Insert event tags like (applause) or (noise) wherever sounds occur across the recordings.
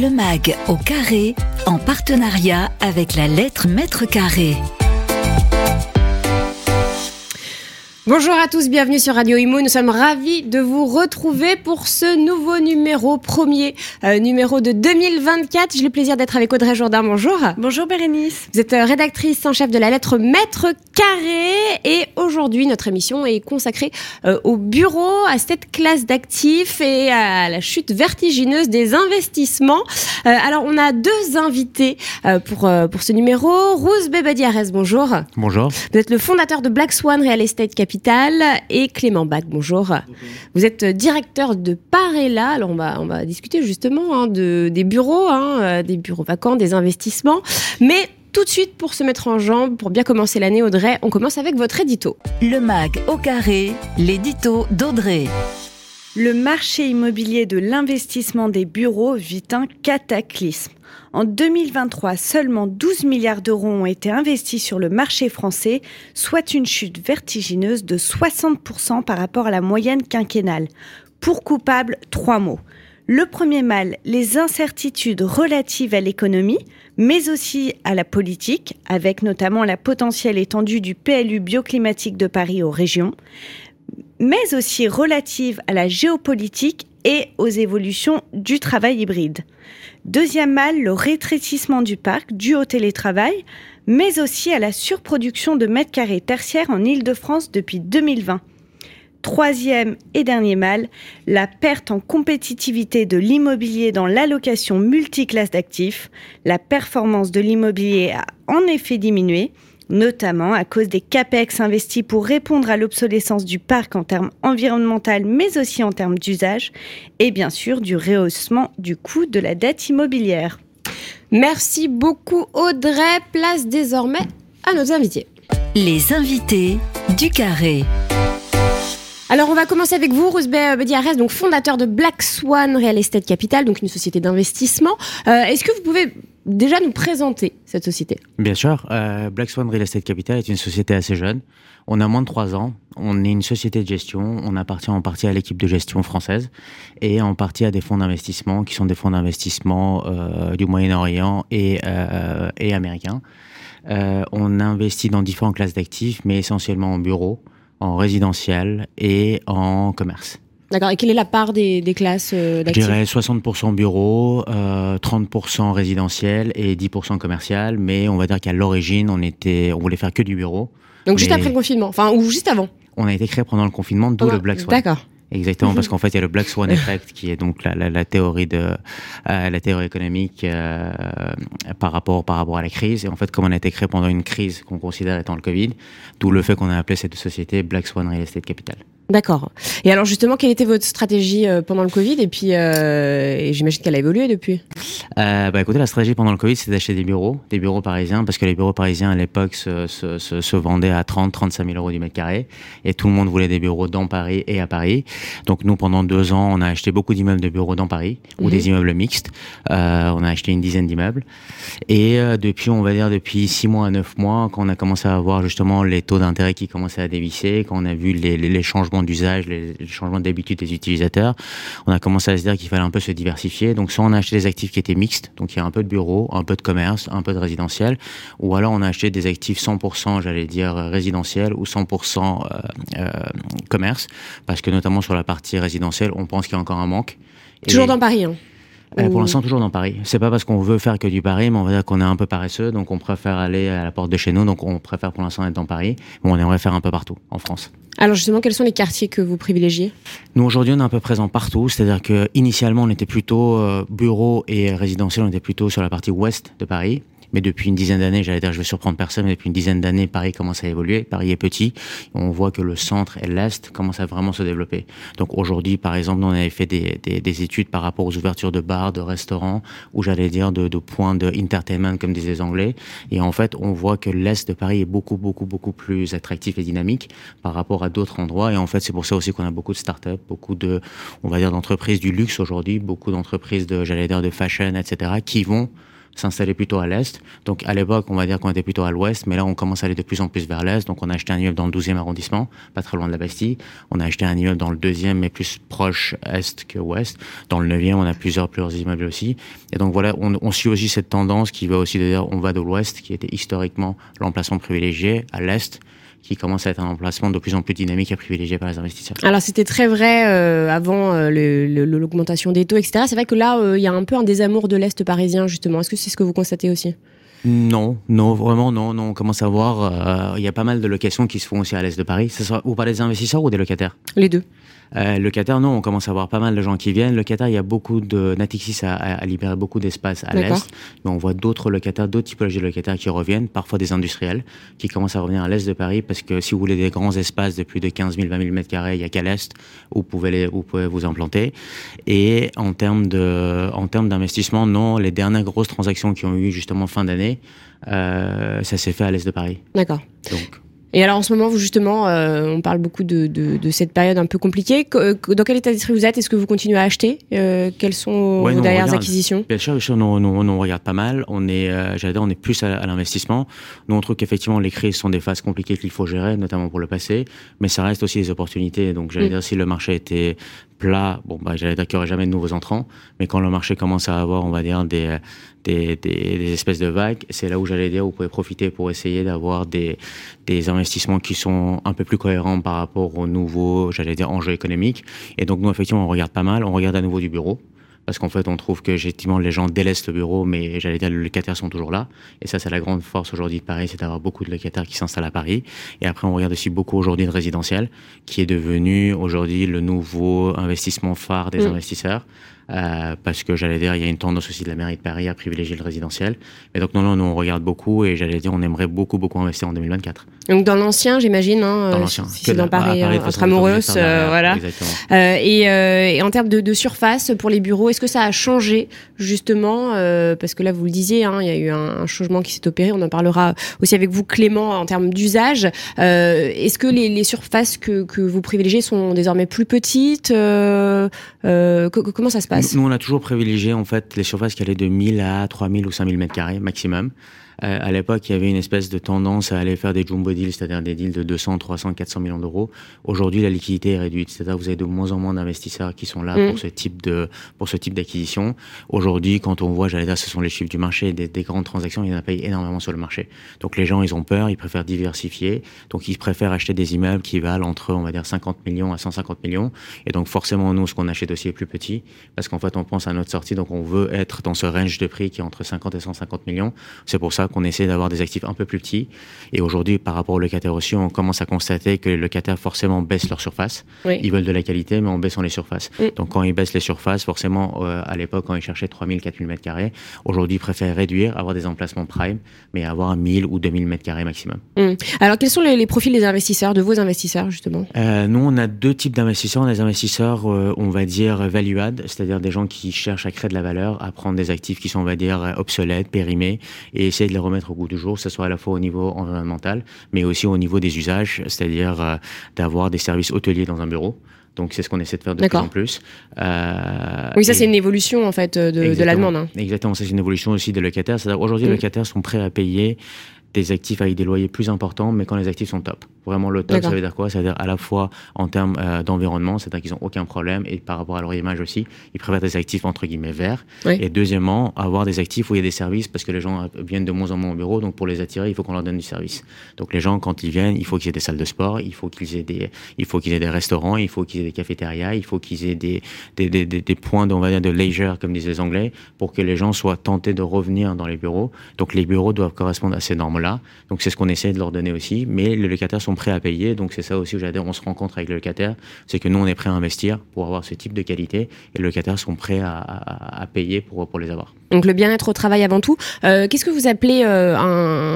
Le MAG au carré, en partenariat avec la lettre mètre carré. Bonjour à tous, bienvenue sur Radio Imo. Nous sommes ravis de vous retrouver pour ce nouveau numéro, premier euh, numéro de 2024. J'ai le plaisir d'être avec Audrey Jourdain. Bonjour. Bonjour Bérénice. Vous êtes euh, rédactrice en chef de la lettre Maître Carré et aujourd'hui notre émission est consacrée euh, au bureau, à cette classe d'actifs et à la chute vertigineuse des investissements. alors on a deux invités pour, pour ce numéro. Rose Bebadiarès, bonjour. Bonjour. Vous êtes le fondateur de Black Swan Real Estate Capital et Clément Bach. Bonjour. Vous êtes directeur de Parella. Alors on va, on va discuter justement hein, de, des bureaux, hein, euh, des bureaux vacants, des investissements. Mais tout de suite, pour se mettre en jambe, pour bien commencer l'année, Audrey, on commence avec votre édito. Le MAG au carré, l'édito d'Audrey. Le marché immobilier de l'investissement des bureaux vit un cataclysme. En 2023, seulement 12 milliards d'euros ont été investis sur le marché français, soit une chute vertigineuse de 60% par rapport à la moyenne quinquennale. Pour coupable, trois mots. Le premier mal, les incertitudes relatives à l'économie, mais aussi à la politique, avec notamment la potentielle étendue du PLU bioclimatique de Paris aux régions, mais aussi relatives à la géopolitique et aux évolutions du travail hybride. Deuxième mal, le rétrécissement du parc dû au télétravail, mais aussi à la surproduction de mètres carrés tertiaires en Île-de-France depuis 2020. Troisième et dernier mal, la perte en compétitivité de l'immobilier dans l'allocation multiclasse d'actifs. La performance de l'immobilier a en effet diminué, notamment à cause des CAPEX investis pour répondre à l'obsolescence du parc en termes environnementaux, mais aussi en termes d'usage, et bien sûr du rehaussement du coût de la dette immobilière. Merci beaucoup Audrey. Place désormais à nos invités. Les invités du carré. Alors, on va commencer avec vous, Rose Bediarès, donc fondateur de Black Swan Real Estate Capital, donc une société d'investissement. Euh, est-ce que vous pouvez déjà nous présenter cette société Bien sûr. Euh, Black Swan Real Estate Capital est une société assez jeune. On a moins de trois ans. On est une société de gestion. On appartient en partie à l'équipe de gestion française et en partie à des fonds d'investissement qui sont des fonds d'investissement euh, du Moyen-Orient et, et américains. on investit dans différentes classes d'actifs, mais essentiellement en bureaux en résidentiel et en commerce. D'accord. Et quelle est la part des, classes euh, Je dirais 60% bureau, euh, 30% résidentiel et 10% commercial. Mais on va dire qu'à l'origine, on était, on voulait faire que du bureau. Donc juste après le confinement, enfin ou juste avant. On a été créé pendant le confinement, d'où le Black Swan. D'accord. Exactement, parce qu'en fait, il y a le Black Swan (laughs) Effect, qui est donc la, la, la théorie de euh, la théorie économique euh, par rapport par rapport à la crise. Et en fait, comme on a été créé pendant une crise qu'on considère étant le Covid, d'où le fait qu'on a appelé cette société Black Swan Real Estate Capital. D'accord. Et alors justement, quelle était votre stratégie euh, pendant le Covid? Et puis, euh, j'imagine qu'elle a évolué depuis. Euh, bah écoutez, la stratégie pendant le Covid, c'est d'acheter des bureaux, des bureaux parisiens, parce que les bureaux parisiens à l'époque se, se, se, se, vendaient à 30, 35 000 euros du mètre carré, et tout le monde voulait des bureaux dans Paris et à Paris. Donc nous, pendant deux ans, on a acheté beaucoup d'immeubles de bureaux dans Paris ou Mhm. des immeubles mixtes. Euh, on a acheté une dizaine d'immeubles, et euh, depuis, on va dire depuis six mois à neuf mois, quand on a commencé à voir justement les taux d'intérêt qui commençaient à dévisser, quand on a vu les, les, les changements d'usage, les, les changements d'habitude des utilisateurs, on a commencé à se dire qu'il fallait un peu se diversifier. Donc soit on a acheté des actifs qui étaient mixtes, donc il y a un peu de bureau, un peu de commerce, un peu de résidentiel, ou alors on a acheté des actifs 100%, j'allais dire résidentiel ou 100% euh, euh, commerce, parce que notamment sur la partie résidentielle, on pense qu'il y a encore un manque. Toujours Et- dans Paris. Hein. euh, Ou- pour l'instant, toujours dans Paris. C'est pas parce qu'on veut faire que du Paris, mais on va dire qu'on est un peu paresseux, donc on préfère aller à la porte de chez nous, donc on préfère pour l'instant être dans Paris, mais on aimerait faire un peu partout en France. Alors justement, quels sont les quartiers que vous privilégiez? Nous aujourd'hui, on est un peu présent partout, c'est-à-dire que initialement, on était plutôt euh, bureau et résidentiel, on était plutôt sur la partie ouest de Paris. Mais depuis une dizaine d'années, j'allais dire, je vais surprendre personne, mais depuis une dizaine d'années, Paris commence à évoluer. Paris est petit. On voit que le centre et l'est commencent à vraiment se développer. Donc aujourd'hui, par exemple, nous, on avait fait des, des, des études par rapport aux ouvertures de bars, de restaurants, ou j'allais dire de, points de entertainment, comme disaient les Anglais. Et en fait, on voit que l'est de Paris est beaucoup, beaucoup, beaucoup plus attractif et dynamique par rapport à d'autres endroits. Et en fait, c'est pour ça aussi qu'on a beaucoup de startups, beaucoup de, on va dire, d'entreprises du luxe aujourd'hui, beaucoup d'entreprises de, j'allais dire, de fashion, etc., qui vont s'installer plutôt à l'est. Donc à l'époque, on va dire qu'on était plutôt à l'ouest, mais là on commence à aller de plus en plus vers l'est. Donc on a acheté un immeuble dans le 12e arrondissement, pas très loin de la Bastille. On a acheté un immeuble dans le deuxième, mais plus proche est que ouest. Dans le 9e, on a plusieurs plusieurs immeubles aussi. Et donc voilà, on, on suit aussi cette tendance qui va aussi dire on va de l'ouest, qui était historiquement l'emplacement privilégié, à l'est qui commence à être un emplacement de plus en plus dynamique et privilégié par les investisseurs. Alors c'était très vrai euh, avant euh, l'augmentation des taux, etc. C'est vrai que là, euh, il y a un peu un désamour de l'Est parisien, justement. Est-ce que c'est ce que vous constatez aussi? Non, non, vraiment non, non. On commence à voir, il y a pas mal de locations qui se font aussi à l'est de Paris. Ce sera ou par des investisseurs ou des locataires Les deux. Euh, le Qatar, non, on commence à voir pas mal de gens qui viennent. Le Qatar, il y a beaucoup de. Natixis a, a, libéré beaucoup d'espace à l'est, mais on voit d'autres locataires, d'autres typologies de locataires qui reviennent, parfois des industriels, qui commencent à revenir à l'est de Paris parce que si vous voulez des grands espaces de plus de 15 000, 20 000 mètres carrés, il y a qu'à l'est où vous pouvez, les, où vous pouvez vous implanter. Et en termes de, en termes d'investissement, non, les dernières grosses transactions qui ont eu justement fin d'année, euh, ça s'est fait à l'est de Paris. D'accord. Donc. Et alors en ce moment, vous justement, euh, on parle beaucoup de, de, de, cette période un peu compliquée. Dans quel état d'esprit vous êtes? Est-ce que vous continuez à acheter? Euh, Quelles sont vos dernières acquisitions? Bien sûr, bien sûr, nous, on regarde pas mal. On est, euh, j'allais dire, on est plus à, l'investissement. Nous, on trouve qu'effectivement, les crises sont des phases compliquées qu'il faut gérer, notamment pour le passé, mais ça reste aussi des opportunités. Donc, j'allais mm. dire, si le marché était plat, bon, bah, j'allais dire qu'il n'y aurait jamais de nouveaux entrants, mais quand le marché commence à avoir, on va dire, des, des, des, espèces de vagues, c'est là où j'allais dire, vous pouvez profiter pour essayer d'avoir des, des investissements qui sont un peu plus cohérents par rapport aux nouveaux, j'allais dire, enjeux économiques. Et donc, nous, effectivement, on regarde pas mal, on regarde à nouveau du bureau parce qu'en fait, on trouve que effectivement les gens délaissent le bureau, mais j'allais dire les locataires sont toujours là. Et ça, c'est la grande force aujourd'hui de Paris, c'est d'avoir beaucoup de locataires qui s'installent à Paris. Et après, on regarde aussi beaucoup aujourd'hui de résidentiel, qui est devenu aujourd'hui le nouveau investissement phare des mmh. investisseurs. Euh, parce que j'allais dire, il y a une tendance aussi de la mairie de Paris à privilégier le résidentiel. Et donc, non, non, nous, on regarde beaucoup et j'allais dire, on aimerait beaucoup, beaucoup investir en 2024. Donc, dans l'ancien, j'imagine, hein, dans l'ancien. Si c'est dans Paris, Paris euh, voilà. Euh, et, euh, et, en termes de, de, surface pour les bureaux, est-ce que ça a changé, justement euh, Parce que là, vous le disiez, hein, il y a eu un, un changement qui s'est opéré. On en parlera aussi avec vous, Clément, en termes d'usage. est-ce que les, les, surfaces que, que vous privilégiez sont désormais plus petites Comment ça se passe? Nous, on a toujours privilégié en fait les surfaces qui allaient de 1000 à 3000 ou 5000 mètres carrés maximum. Euh, à l'époque, il y avait une espèce de tendance à aller faire des jumbo deals, c'est-à-dire des deals de 200, 300, 400 millions d'euros. Aujourd'hui, la liquidité est réduite, c'est-à-dire que vous avez de moins en moins d'investisseurs qui sont là mm. pour ce type de pour ce type d'acquisition. Aujourd'hui, quand on voit, j'allais dire, ce sont les chiffres du marché, des, des grandes transactions, il y en a pas énormément sur le marché. Donc les gens, ils ont peur, ils préfèrent diversifier, donc ils préfèrent acheter des immeubles qui valent entre, on va dire, 50 millions à 150 millions. Et donc forcément, nous, ce qu'on achète aussi est plus petit, parce qu'en fait, on pense à notre sortie, donc on veut être dans ce range de prix qui est entre 50 et 150 millions. C'est pour ça qu'on essaie d'avoir des actifs un peu plus petits. Et aujourd'hui, par rapport aux locataires aussi, on commence à constater que les locataires forcément baissent leur surface. Ils veulent de la qualité, mais en baissant les surfaces. Donc quand ils baissent les surfaces, forcément, euh, à l'époque, quand ils cherchaient 3000, 4000 mètres carrés, aujourd'hui, ils préfèrent réduire, avoir des emplacements prime, mais avoir 1000 ou 2000 mètres carrés maximum. Mm. Alors, quels sont les, profils des investisseurs, de vos investisseurs, justement? Euh, Nous, on a deux types d'investisseurs. On a des investisseurs, euh, on va dire, value-add, c'est-à-dire des gens qui cherchent à créer de la valeur, à prendre des actifs qui sont, on va dire, obsolètes, périmés, et essayer de les remettre au goût du jour, que ce soit à la fois au niveau environnemental, mais aussi au niveau des usages, c'est-à-dire euh, d'avoir des services hôteliers dans un bureau. Donc c'est ce qu'on essaie de faire de plus en plus. Euh, oui, ça c'est une évolution en fait de, la demande. Hein. Exactement, ça c'est une évolution aussi des locataires. Aujourd'hui, les mm. locataires sont prêts à payer des actifs avec des loyers plus importants, mais quand les actifs sont top. Vraiment, le top, ça veut dire quoi? Ça veut dire à la fois en termes euh, d'environnement, c'est-à-dire qu'ils n'ont aucun problème, et par rapport à leur image aussi, ils préfèrent des actifs entre guillemets verts. Et deuxièmement, avoir des actifs où il y a des services, parce que les gens viennent de moins en moins au bureau, donc pour les attirer, il faut qu'on leur donne du service. Donc les gens, quand ils viennent, il faut qu'ils aient des salles de sport, il faut qu'ils aient des, il faut qu'ils aient des restaurants, il faut qu'ils aient des cafétérias, il faut qu'ils aient des, des, des, des, points, on va dire, de leisure, comme disent les Anglais, pour que les gens soient tentés de revenir dans les bureaux. Donc les bureaux doivent correspondre à ces normes-là. Donc c'est ce qu'on essaie de leur donner aussi, mais les locataires sont prêts à payer, donc c'est ça aussi où j'adore, on se rencontre avec le locataire, c'est que nous, on est prêt à investir pour avoir ce type de qualité et les locataires sont prêts à, à, payer pour, pour les avoir. Donc le bien-être au travail avant tout. Euh, Qu'est-ce que vous appelez euh, un,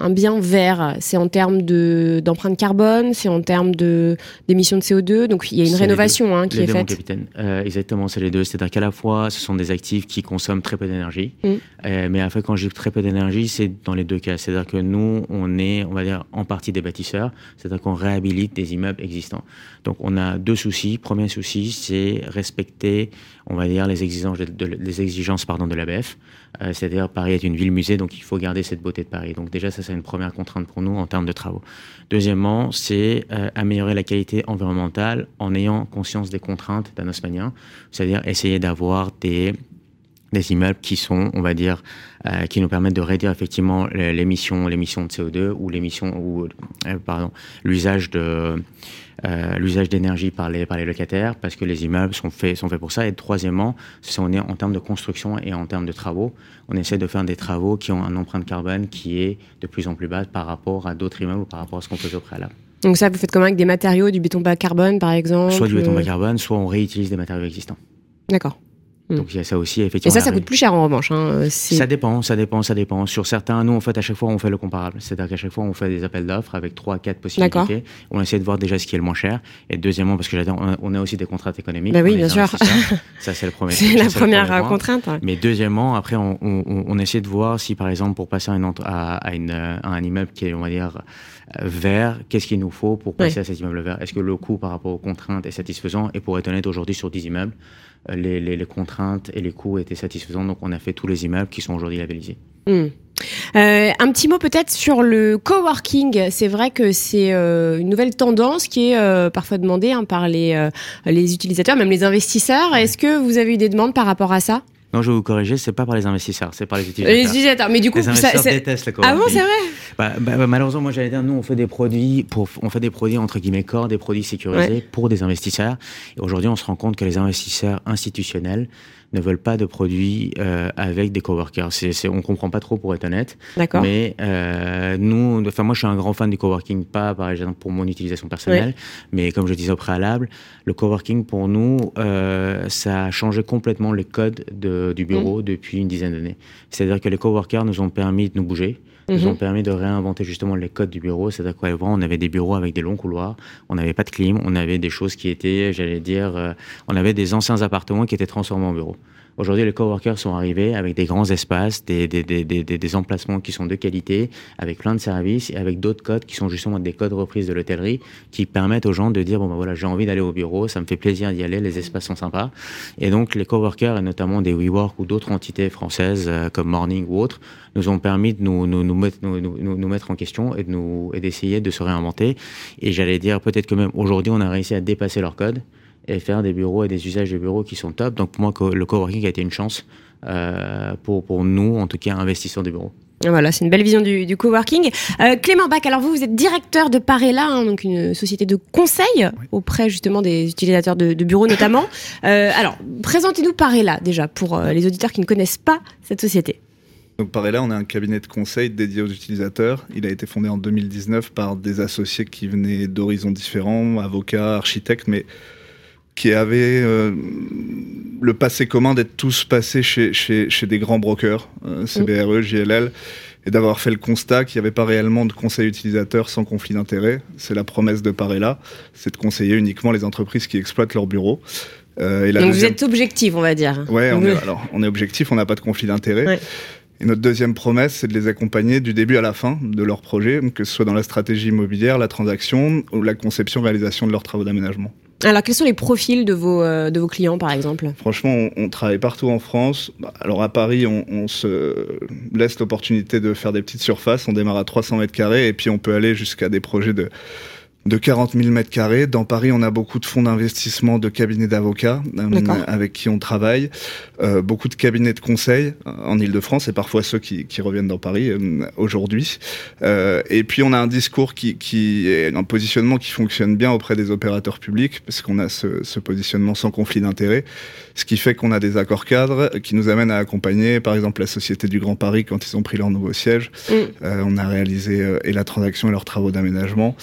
un, bien vert C'est en termes d'empreinte carbone, c'est en termes d'émissions de, CO2, donc il y a une rénovation hein, qui les est deux, faite. capitaine. Euh, exactement, c'est les deux. C'est-à-dire qu'à la fois, ce sont des actifs qui consomment très peu d'énergie, mm. euh, mais après, quand j'ai très peu d'énergie, c'est dans les deux cas. C'est-à-dire que nous, on est, on va dire, en partie des bâtisseurs, c'est-à-dire qu'on réhabilite des immeubles existants. Donc, on a deux soucis. Premier souci, c'est respecter, on va dire, les exigences, de, les exigences pardon, de l'ABF. Euh, C'est-à-dire Paris est une ville-musée, donc il faut garder cette beauté de Paris. Donc déjà, ça c'est une première contrainte pour nous en termes de travaux. Deuxièmement, c'est euh, améliorer la qualité environnementale en ayant conscience des contraintes d'un haussmannien, c'est-à-dire essayer d'avoir des des immeubles qui sont, on va dire, euh, qui nous permettent de réduire effectivement l'émission, de CO2 ou l'émission ou pardon, l'usage de euh, l'usage d'énergie par les par les locataires, parce que les immeubles sont faits sont faits pour ça. Et troisièmement, c'est on est en termes de construction et en termes de travaux, on essaie de faire des travaux qui ont un empreinte carbone qui est de plus en plus basse par rapport à d'autres immeubles ou par rapport à ce qu'on faisait au préalable. Donc ça, vous faites comment avec des matériaux, du béton bas carbone par exemple Soit du béton bas carbone, soit on réutilise des matériaux existants. D'accord. Mm. Donc il y a ça aussi effectivement. Et ça, ça coûte plus cher en revanche. Hein. Ça dépend, ça dépend, ça dépend. Sur certains, nous en fait à chaque fois on fait le comparable, c'est-à-dire qu'à chaque fois on fait des appels d'offres avec trois, quatre possibilités. On essaie de voir déjà ce qui est le moins cher. Et deuxièmement, parce que j'adore, on a aussi des contraintes économiques. Bah oui, bien sûr. (laughs) Ça c'est le premier. c'est la première contrainte. Mais deuxièmement, après on, on, on, essaie de voir si par exemple pour passer à, une, à, à, une, à un immeuble qui est on va dire vert, qu'est-ce qu'il nous faut pour passer à cet immeuble vert? Est-ce que le coût par rapport aux contraintes est satisfaisant? Et pour être honnête, aujourd'hui sur 10 immeubles, euh, les, les, les, contraintes et les coûts étaient satisfaisants. Donc on a fait tous les immeubles qui sont aujourd'hui labellisés. Mmh. Euh, un petit mot peut-être sur le coworking. C'est vrai que c'est euh, une nouvelle tendance qui est euh, parfois demandée hein, par les, les utilisateurs, même les investisseurs. Est-ce que vous avez eu des demandes par rapport à ça? Non, je vais vous corriger, c'est pas par les investisseurs, c'est par les utilisateurs. Les utilisateurs, mais du coup, les investisseurs ça, détestent le Ah bon, c'est vrai bah, bah, bah, Malheureusement, moi j'allais dire, nous on fait des produits, pour, on fait des produits entre guillemets corps, des produits sécurisés ouais. pour des investisseurs. Et aujourd'hui, on se rend compte que les investisseurs institutionnels ne veulent pas de produits euh, avec des coworkers. C'est, c'est, on comprend pas trop pour être honnête. D'accord. Mais euh, nous, enfin moi je suis un grand fan du coworking, pas par exemple pour mon utilisation personnelle, ouais. mais comme je disais au préalable, le coworking pour nous, euh, ça a changé complètement les codes de, du bureau mmh. depuis une dizaine d'années. C'est-à-dire que les coworkers nous ont permis de nous bouger nous ont permis de réinventer justement les codes du bureau. C'est-à-dire qu'avant, on avait des bureaux avec des longs couloirs, on n'avait pas de clim, on avait des choses qui étaient, j'allais dire, euh, on avait des anciens appartements qui étaient transformés en bureaux. Aujourd'hui, les coworkers sont arrivés avec des grands espaces, des, des, des, des, emplacements qui sont de qualité, avec plein de services et avec d'autres codes qui sont justement des codes reprises de l'hôtellerie qui permettent aux gens de dire bon ben voilà j'ai envie d'aller au bureau, ça me fait plaisir d'y aller, les espaces sont sympas. Et donc les coworkers et notamment des WeWork ou d'autres entités françaises euh, comme Morning ou autres nous ont permis de nous, nous, nous, mettre, nous, mettre en question et de d'essayer de se réinventer. Et j'allais dire peut-être que même aujourd'hui on a réussi à dépasser leur code et faire des bureaux et des usages de bureaux qui sont top. Donc pour moi, le coworking a été une chance euh, pour, pour nous, en tout cas, investisseurs de bureaux. Voilà, c'est une belle vision du, du coworking. Euh, Clément Bach, alors vous, vous êtes directeur de Parella, hein, donc une société de conseil oui. auprès justement des utilisateurs de, de bureaux notamment. (laughs) Euh, alors, présentez-nous Parella déjà pour euh, les auditeurs qui ne connaissent pas cette société. Donc Parella, on a un cabinet de conseil dédié aux utilisateurs. Il a été fondé en 2019 par des associés qui venaient d'horizons différents, avocats, architectes, mais qui avaient euh, le passé commun d'être tous passés chez, chez, chez des grands brokers, euh, CBRE, JLL, et d'avoir fait le constat qu'il n'y avait pas réellement de conseil utilisateur sans conflit d'intérêt. C'est la promesse de Parella, c'est de conseiller uniquement les entreprises qui exploitent leurs bureaux. Euh, et la Donc deuxième... vous êtes objectif, on va dire. Ouais, on est, (laughs) alors on est objectif, on n'a pas de conflit d'intérêt. Ouais. Et notre deuxième promesse, c'est de les accompagner du début à la fin de leur projet, que ce soit dans la stratégie immobilière, la transaction ou la conception-réalisation de leurs travaux d'aménagement. Alors, quels sont les profils de vos, euh, de vos clients, par exemple? Franchement, on, travaille partout en France. Alors, à Paris, on, on se laisse l'opportunité de faire des petites surfaces. On démarre à 300 mètres carrés et puis on peut aller jusqu'à des projets de de 40 000 mètres carrés. Dans Paris, on a beaucoup de fonds d'investissement, de cabinets d'avocats euh, avec qui on travaille, euh, beaucoup de cabinets de conseil euh, en Ile-de-France et parfois ceux qui, qui, reviennent dans Paris euh, aujourd'hui. Et puis, on a un discours qui, qui est un positionnement qui fonctionne bien auprès des opérateurs publics parce qu'on a ce, ce, positionnement sans conflit d'intérêt, ce qui fait qu'on a des accords cadres qui nous amènent à accompagner, par exemple, la Société du Grand Paris quand ils ont pris leur nouveau siège. Mm. on a réalisé et la transaction et leurs travaux d'aménagement.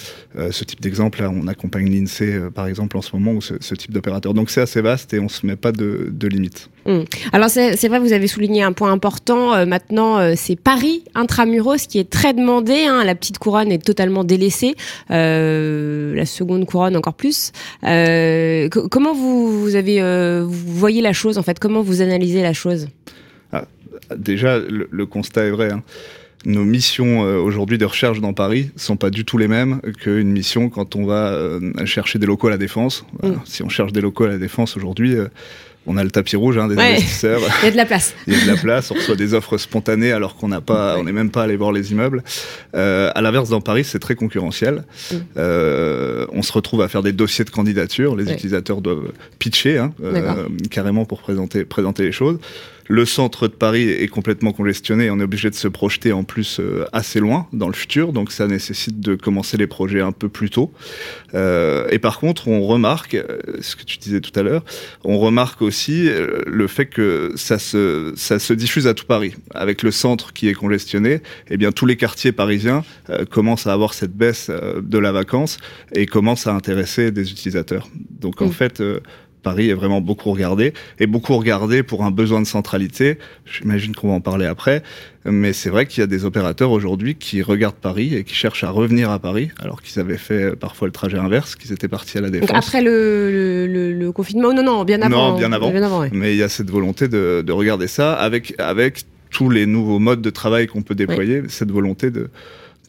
ce type d'exemple, on accompagne l'INSEE, euh, par exemple, en ce moment, ou ce, ce type d'opérateur. Donc c'est assez vaste et on ne se met pas de, de limites. Mmh. Alors c'est vrai, vous avez souligné un point important. Euh, maintenant, euh, c'est Paris intramuros qui est très demandé. Hein. La petite couronne est totalement délaissée. Euh, la seconde couronne encore plus. Comment vous, vous avez, vous voyez la chose en fait? Comment vous analysez la chose? Ah, Déjà, le, le, constat est vrai. Hein nos missions euh, aujourd'hui de recherche dans Paris sont pas du tout les mêmes qu'une mission quand on va euh, chercher des locaux à la défense. Voilà. Mmh. Si on cherche des locaux à la défense aujourd'hui, euh, on a le tapis rouge hein, des investisseurs. (laughs) Il y a de la place. Il y a de la place. On reçoit des offres spontanées alors qu'on n'a pas, on n'est même pas allé voir les immeubles. Euh, à l'inverse, dans Paris, c'est très concurrentiel. Mm. Euh, on se retrouve à faire des dossiers de candidature. Les utilisateurs doivent pitcher hein, euh, carrément pour présenter, présenter les choses. Le centre de Paris est complètement congestionné. On est obligé de se projeter en plus euh, assez loin dans le futur, donc ça nécessite de commencer les projets un peu plus tôt. Euh, et par contre, on remarque, euh, ce que tu disais tout à l'heure, on remarque aussi le fait que ça se, ça se diffuse à tout Paris. Avec le centre qui est congestionné, eh bien tous les quartiers parisiens commencent à avoir cette baisse de la vacance et commencent à intéresser des utilisateurs. Donc en mm. fait, Paris est vraiment beaucoup regardé, et beaucoup regardé pour un besoin de centralité. J'imagine qu'on va en parler après, mais c'est vrai qu'il y a des opérateurs aujourd'hui qui regardent Paris et qui cherchent à revenir à Paris, alors qu'ils avaient fait parfois le trajet inverse, qu'ils étaient partis à la défense. après le, confinement, non, non, bien avant. Non, bien avant. Mais il y a cette volonté de, regarder ça avec, avec tous les nouveaux modes de travail qu'on peut déployer, cette volonté de,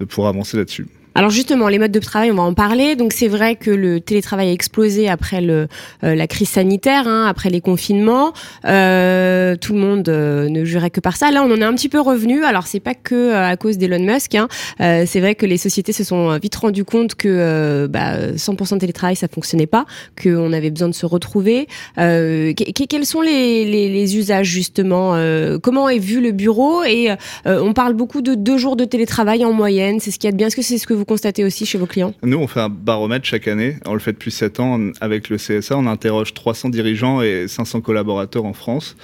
de pouvoir avancer là-dessus. Alors justement, les modes de travail, on va en parler. Donc c'est vrai que le télétravail a explosé après le, euh, la crise sanitaire, hein, après les confinements. Euh, tout le monde euh, ne jurait que par ça. Là, on en est un petit peu revenu. Alors c'est pas que à cause d'Elon Musk. Hein. c'est vrai que les sociétés se sont vite rendues compte que bah, 100% de télétravail, ça fonctionnait pas, qu'on avait besoin de se retrouver. quels sont les, les, les usages justement Comment est vu le bureau? Et on parle beaucoup de deux jours de télétravail en moyenne. C'est ce qu'il y a de bien. Est-ce que c'est ce que vous constatez aussi chez vos clients? Nous, on fait un baromètre chaque année. On le fait depuis 7 ans avec le CSA. On interroge 300 dirigeants et 500 collaborateurs en France.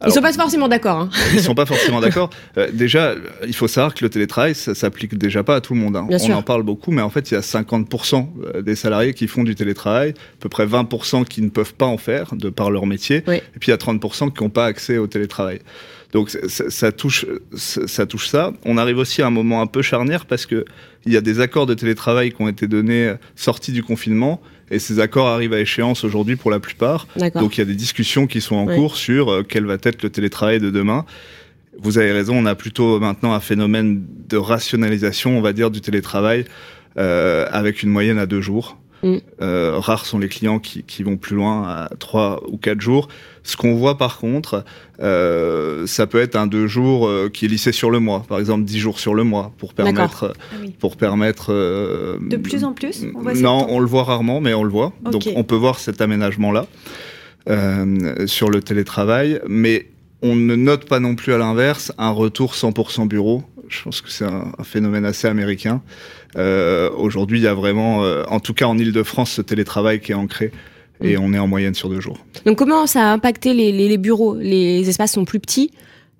Ils ils sont pas forcément d'accord. Hein. Ils sont pas (laughs) forcément d'accord. Euh, déjà, il faut savoir que le télétravail, ça s'applique déjà pas à tout le monde. Hein. On en parle beaucoup, mais en fait, il y a 50% euh, des salariés qui font du télétravail, à peu près 20% qui ne peuvent pas en faire de par leur métier, et puis il y a 30% qui n'ont pas accès au télétravail. Donc ça, touche, ça touche ça. On arrive aussi à un moment un peu charnière parce que il y a des accords de télétravail qui ont été donnés sortis du confinement et ces accords arrivent à échéance aujourd'hui pour la plupart. Donc il y a des discussions qui sont en cours sur euh, quel va être le télétravail de demain. Vous avez raison, on a plutôt maintenant un phénomène de rationalisation, on va dire, du télétravail euh, avec une moyenne à deux jours. Mm. Euh, rares sont les clients qui, qui, vont plus loin à trois ou quatre jours. Ce qu'on voit par contre, euh, ça peut être un deux jours euh, qui est lissé sur le mois, par exemple dix jours sur le mois, pour permettre, ah pour permettre. Euh, de plus en plus. On voit non, on le voit rarement, mais on le voit. Donc on peut voir cet aménagement là euh, sur le télétravail, mais on ne note pas non plus à l'inverse un retour 100% bureau. Je pense que c'est un, phénomène assez américain. Euh, Aujourd'hui, il y a vraiment, euh, en tout cas en Ile-de-France, ce télétravail qui est ancré. Et mm. on est en moyenne sur deux jours. Donc comment ça a impacté les, les, les bureaux? Les espaces sont plus petits,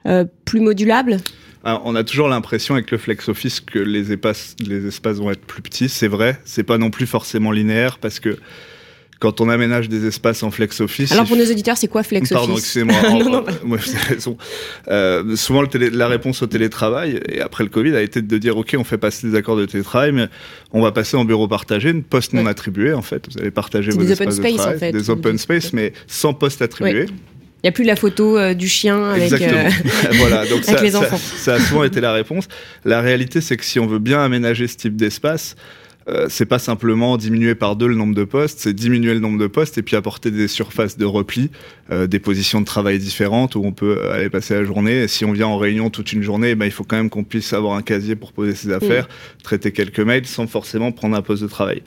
euh, plus modulables? Alors, on a toujours l'impression avec le flex office que les espaces, les espaces vont être plus petits. C'est vrai, c'est pas non plus forcément linéaire parce que quand on aménage des espaces en flex office. Alors pour nos auditeurs, c'est quoi flex office Pardon, excusez-moi. (laughs) moi, raison. Euh, souvent, le télé, la réponse au télétravail et après le Covid a été de dire ok, on fait passer des accords de télétravail, mais on va passer en bureau partagé, une poste non attribué en fait. Vous allez partager vos des espaces open de space, en fait, des open space, mais sans poste attribué. Il n'y a plus la photo euh, du chien avec, euh, (laughs) (laughs) voilà, donc avec les enfants. Ça, ça, a souvent été la réponse. La réalité, c'est que si on veut bien aménager ce type d'espace, euh, c'est pas simplement diminuer par deux le nombre de postes, c'est diminuer le nombre de postes et puis apporter des surfaces de repli, euh, des positions de travail différentes où on peut aller passer la journée. Et si on vient en réunion toute une journée, ben, il faut quand même qu'on puisse avoir un casier pour poser ses affaires, traiter quelques mails sans forcément prendre un poste de travail.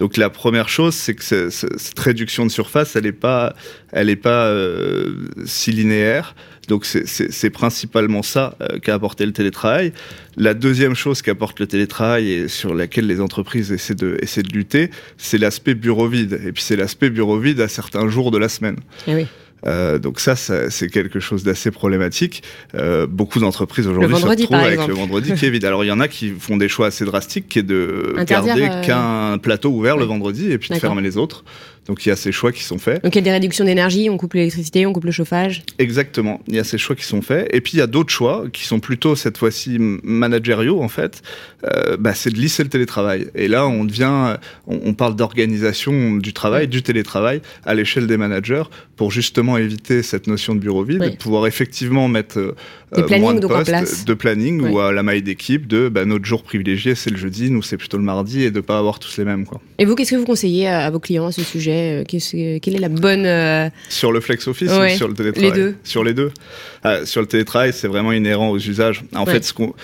Donc la première chose, c'est que cette réduction de surface, elle n'est pas, elle est pas euh, si linéaire. Donc c'est principalement ça euh, qu'a apporté le télétravail. La deuxième chose qu'apporte le télétravail et sur laquelle les entreprises essaient de, essaient de lutter, c'est l'aspect bureau vide. Et puis c'est l'aspect bureau vide à certains jours de la semaine. Eh oui. Euh, donc ça, ça c'est quelque chose d'assez problématique. Euh, beaucoup d'entreprises aujourd'hui se retrouvent avec le vendredi qui est vide. Alors il y en a qui font des choix assez drastiques, qui est de garder euh, qu'un plateau ouvert le vendredi et puis de fermer les autres. Donc il y a ces choix qui sont faits. Donc il y a des réductions d'énergie, on coupe l'électricité, on coupe le chauffage. Exactement, il y a ces choix qui sont faits. Et puis il y a d'autres choix qui sont plutôt cette fois-ci managériaux en fait. Euh, bah, c'est de lisser le télétravail. Et là on devient, on, parle d'organisation du travail, du télétravail à l'échelle des managers pour justement vraiment éviter cette notion de bureau vide, Oui. et pouvoir effectivement mettre euh, euh, moins de postes, de planning ou à la maille d'équipe de bah, notre jour privilégié c'est le jeudi, nous c'est plutôt le mardi et de pas avoir tous les mêmes quoi. Et vous, qu'est-ce que vous conseillez à, à vos clients à ce sujet Euh, Quelle est la bonne euh, Sur le flex office Ouais. ou sur le télétravail Les deux. Sur les deux. Ah, sur le télétravail, c'est vraiment inhérent aux usages. En Ouais. fait, ce, qu'on-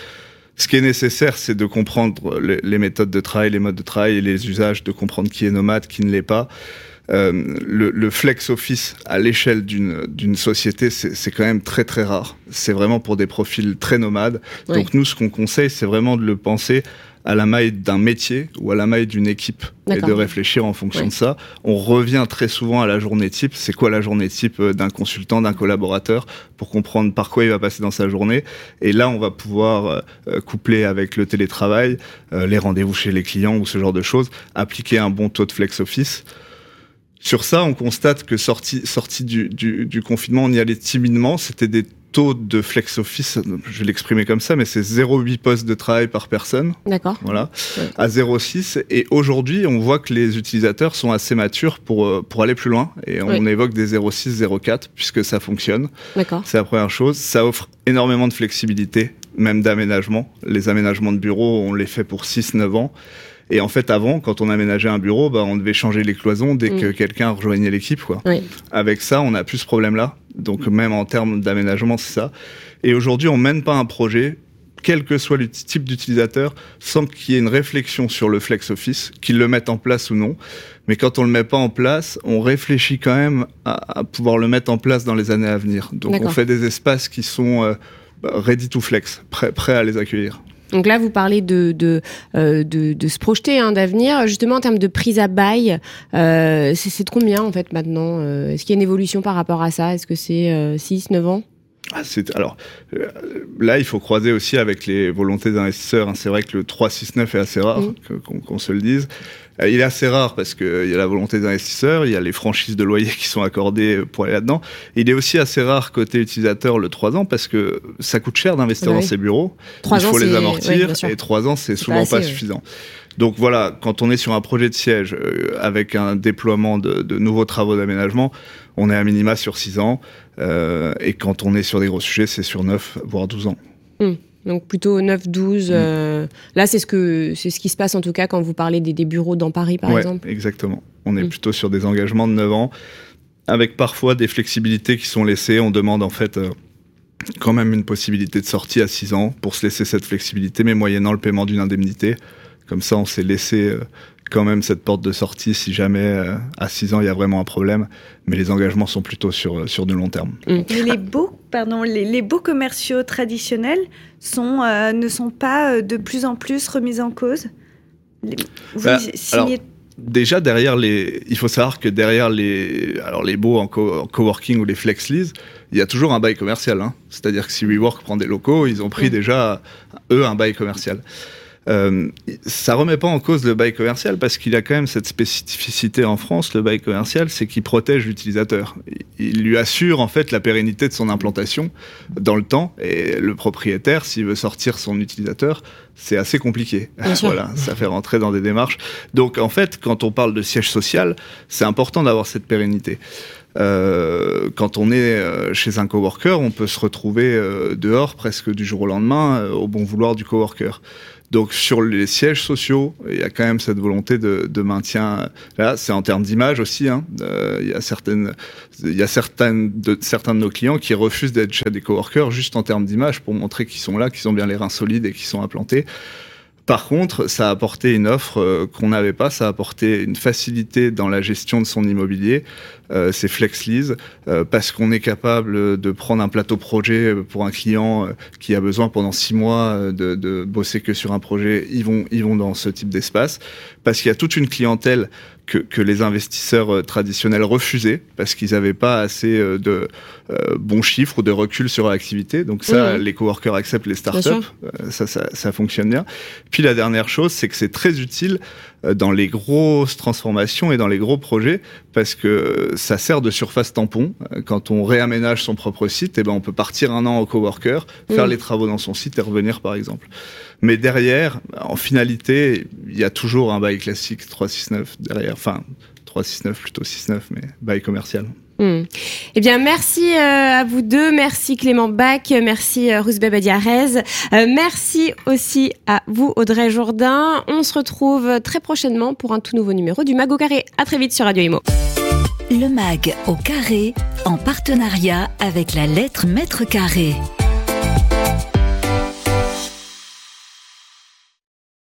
ce qui est nécessaire, c'est de comprendre les, les méthodes de travail, les modes de travail et les usages, de comprendre qui est nomade, qui ne l'est pas. Euh, le, le flex office à l'échelle d'une société, c'est quand même très très rare. C'est vraiment pour des profils très nomades. Donc nous, ce qu'on conseille, c'est vraiment de le penser à la maille d'un métier ou à la maille d'une équipe et de réfléchir en fonction Ouais. de ça. On revient très souvent à la journée type. C'est quoi la journée type euh, d'un consultant, d'un collaborateur pour comprendre par quoi il va passer dans sa journée. Et là, on va pouvoir euh, euh, coupler avec le télétravail, euh, les rendez-vous chez les clients ou ce genre de choses, appliquer un bon taux de flex office. Sur ça, on constate que sorti, sorti du, du, du confinement, on y allait timidement. C'était des taux de flex office, je vais l'exprimer comme ça, mais c'est 0,8 postes de travail par personne. D'accord. Voilà, Ouais. à 0,6. Et aujourd'hui, on voit que les utilisateurs sont assez matures pour, euh, pour aller plus loin. Et on évoque des 0,6, 0,4, puisque ça fonctionne. D'accord. C'est la première chose. Ça offre énormément de flexibilité, même d'aménagement. Les aménagements de bureaux, on les fait pour 6-9 ans. Et en fait, avant, quand on aménageait un bureau, bah, on devait changer les cloisons dès Mm. que quelqu'un rejoignait l'équipe. quoi. Oui. Avec ça, on n'a plus ce problème-là. Donc même en termes d'aménagement, c'est ça. Et aujourd'hui, on mène pas un projet, quel que soit le type d'utilisateur, sans qu'il y ait une réflexion sur le flex office, qu'ils le mettent en place ou non. Mais quand on le met pas en place, on réfléchit quand même à, à pouvoir le mettre en place dans les années à venir. Donc on fait des espaces qui sont euh, bah, ready to flex, prêts, prêts à les accueillir. Donc là, vous parlez de, de, euh, de, de se projeter hein, d'avenir. Justement, en termes de prise à bail, euh, c'est de combien en fait maintenant Euh, Est-ce qu'il y a une évolution par rapport à ça? Est-ce que c'est euh, 6, 9 ans? Ah, alors euh, là, il faut croiser aussi avec les volontés des investisseurs. hein. C'est vrai que le 369 est assez rare, qu'on qu'on se le dise. Euh, il est assez rare parce qu'il y a la volonté des investisseurs, il y a les franchises de loyer qui sont accordées pour aller là-dedans. Il est aussi assez rare côté utilisateur le 3 ans parce que ça coûte cher d'investir Bah dans ces bureaux. Trois il ans, faut les amortir et 3 ans, c'est souvent pas assez, suffisant. Donc voilà, quand on est sur un projet de siège euh, avec un déploiement de, de nouveaux travaux d'aménagement, on est à minima sur 6 ans. euh, et quand on est sur des gros sujets, c'est sur 9, voire 12 ans. Donc plutôt 9, 12. Mm. euh, Là, c'est ce, que, c'est ce qui se passe en tout cas quand vous parlez des, des bureaux dans Paris, par ouais, exemple. exactement. On est Mm. plutôt sur des engagements de 9 ans, avec parfois des flexibilités qui sont laissées. On demande en fait euh, quand même une possibilité de sortie à 6 ans pour se laisser cette flexibilité, mais moyennant le paiement d'une indemnité. Comme ça, on s'est laissé euh, quand même cette porte de sortie si jamais euh, à 6 ans il y a vraiment un problème. Mais les engagements sont plutôt sur, euh, sur du long terme. Mais les beaux, pardon, les, les beaux commerciaux traditionnels sont, euh, ne sont pas euh, de plus en plus remis en cause? Les- Vous Bah, signez Déjà derrière les, il faut savoir que derrière les, alors les beaux en, co- en coworking ou les flex lease, il y a toujours un bail commercial. Hein. C'est-à-dire que si WeWork prend des locaux, ils ont pris Mm. déjà eux un bail commercial. Euh, ça remet pas en cause le bail commercial parce qu'il a quand même cette spécificité en France. Le bail commercial, c'est qu'il protège l'utilisateur. Il- lui assure en fait la pérennité de son implantation dans le temps. Et le propriétaire, s'il veut sortir son utilisateur, c'est assez compliqué. (laughs) Voilà, ça fait rentrer dans des démarches. Donc en fait, quand on parle de siège social, c'est important d'avoir cette pérennité. Euh, quand on est euh, chez un coworker, on peut se retrouver euh, dehors presque du jour au lendemain au bon vouloir du coworker. Donc sur les sièges sociaux, il y a quand même cette volonté de, de maintien. Là, c'est en termes d'image aussi. Hein. Euh, il y a certaines, il y a certaines certains de nos clients qui refusent d'être chez des coworkers juste en termes d'image pour montrer qu'ils sont là, qu'ils ont bien les reins solides et qu'ils sont implantés. Par contre, ça a apporté une offre euh, qu'on n'avait pas, ça a apporté une facilité dans la gestion de son immobilier, euh, c'est FlexLease, euh, parce qu'on est capable de prendre un plateau projet pour un client euh, qui a besoin pendant six mois euh, de, de bosser que sur un projet, ils vont, ils vont dans ce type d'espace, parce qu'il y a toute une clientèle que, que les investisseurs euh, traditionnels refusaient, parce qu'ils n'avaient pas assez euh, de euh, bons chiffres ou de recul sur l'activité. Donc ça, Mhm. les coworkers acceptent les startups, euh, ça, ça, ça fonctionne bien. Puis la dernière chose, c'est que c'est très utile dans les grosses transformations et dans les gros projets parce que ça sert de surface tampon. Quand on réaménage son propre site, eh ben on peut partir un an au coworker, faire Mm. les travaux dans son site et revenir par exemple. Mais derrière, en finalité, il y a toujours un bail classique 369 derrière, enfin 369 plutôt 69 mais bail commercial. Hmm. Eh bien, merci euh, à vous deux. Merci Clément Bach. Merci euh, Badiarez. Euh, merci aussi à vous, Audrey Jourdain. On se retrouve très prochainement pour un tout nouveau numéro du Mag au Carré. À très vite sur Radio Imo. Le MAG au carré, en partenariat avec la lettre Mètre Carré.